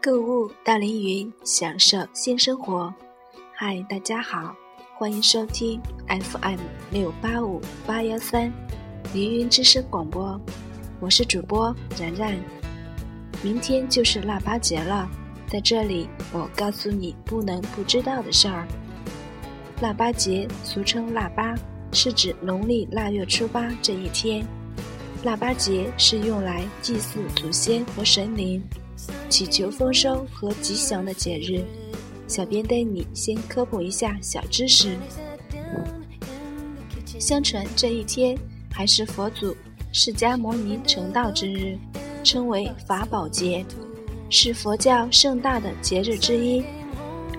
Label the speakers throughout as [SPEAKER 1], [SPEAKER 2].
[SPEAKER 1] 购物到凌云，享受新生活。嗨，大家好，欢迎收听 FM 六八五八幺三凌云之声广播，我是主播然然。明天就是腊八节了，在这里我告诉你不能不知道的事儿。腊八节俗称腊八，是指农历腊月初八这一天。腊八节是用来祭祀祖先和神灵。祈求丰收和吉祥的节日，小编带你先科普一下小知识。相传这一天还是佛祖释迦牟尼成道之日，称为法宝节，是佛教盛大的节日之一。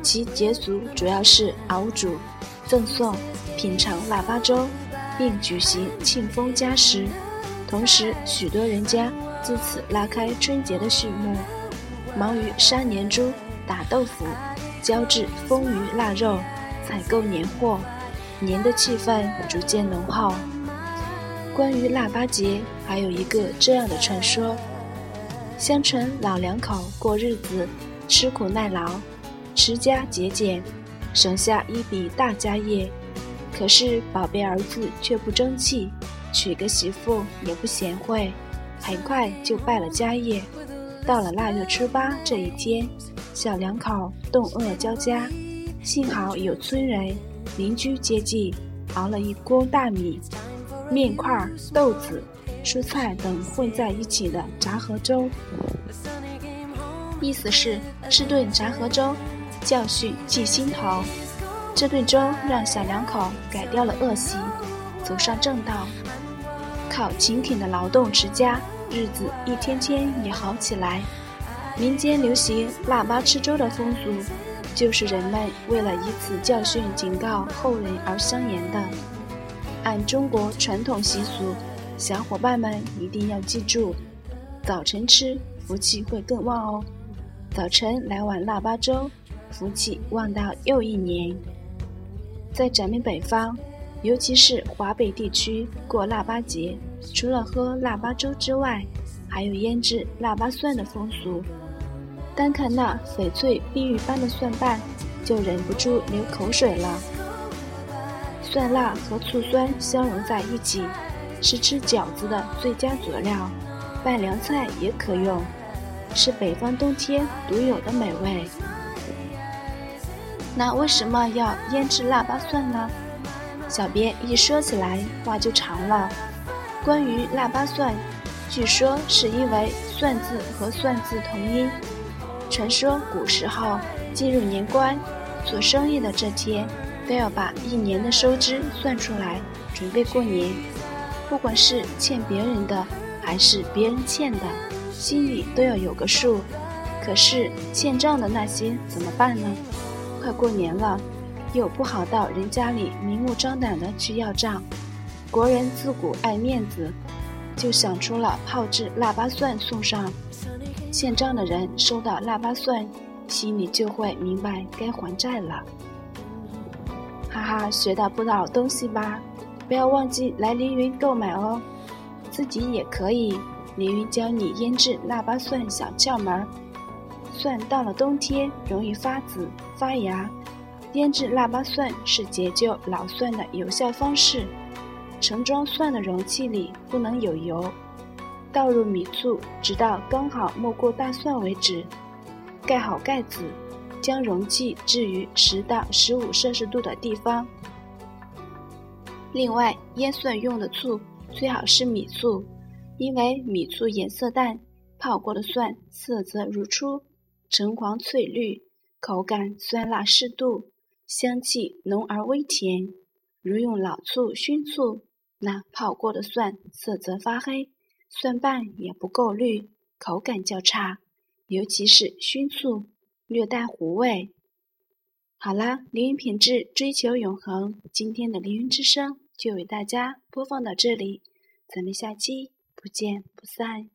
[SPEAKER 1] 其节俗主要是熬煮、赠送、品尝腊八粥，并举行庆丰佳食。同时，许多人家自此拉开春节的序幕。忙于杀年猪、打豆腐、浇制丰鱼腊肉、采购年货，年的气氛逐渐浓厚。关于腊八节，还有一个这样的传说：相传老两口过日子吃苦耐劳，持家节俭，省下一笔大家业。可是宝贝儿子却不争气，娶个媳妇也不贤惠，很快就败了家业。到了腊月初八这一天，小两口冻饿交加，幸好有村人、邻居接济，熬了一锅大米、面块、豆子、蔬菜等混在一起的杂合粥。意思是吃顿杂合粥，教训记心头。这顿粥让小两口改掉了恶习，走上正道，靠勤恳的劳动持家。日子一天天也好起来。民间流行腊八吃粥的风俗，就是人们为了以此教训警告后人而相言的。按中国传统习俗，小伙伴们一定要记住：早晨吃，福气会更旺哦。早晨来碗腊八粥，福气旺到又一年。在咱们北方。尤其是华北地区过腊八节，除了喝腊八粥之外，还有腌制腊八蒜的风俗。单看那翡翠碧玉般的蒜瓣，就忍不住流口水了。蒜辣和醋酸相融在一起，是吃饺子的最佳佐料，拌凉菜也可用，是北方冬天独有的美味。那为什么要腌制腊八蒜呢？小编一说起来话就长了。关于腊八蒜，据说是因为“蒜”字和“算”字同音。传说古时候进入年关，做生意的这天都要把一年的收支算出来，准备过年。不管是欠别人的，还是别人欠的，心里都要有个数。可是欠账的那些怎么办呢？快过年了。又不好到人家里明目张胆的去要账，国人自古爱面子，就想出了炮制腊八蒜送上。欠账的人收到腊八蒜，心里就会明白该还债了。哈哈，学到不少东西吧？不要忘记来凌云购买哦，自己也可以。凌云教你腌制腊八蒜小窍门：蒜到了冬天容易发紫发芽。腌制腊八蒜是解救老蒜的有效方式。盛装蒜的容器里不能有油，倒入米醋，直到刚好没过大蒜为止。盖好盖子，将容器置于十到十五摄氏度的地方。另外，腌蒜用的醋最好是米醋，因为米醋颜色淡，泡过的蒜色泽如初，橙黄翠绿，口感酸辣适度。香气浓而微甜，如用老醋熏醋，那泡过的蒜色泽发黑，蒜瓣也不够绿，口感较差。尤其是熏醋，略带糊味。好啦，凌云品质追求永恒，今天的凌云之声就为大家播放到这里，咱们下期不见不散。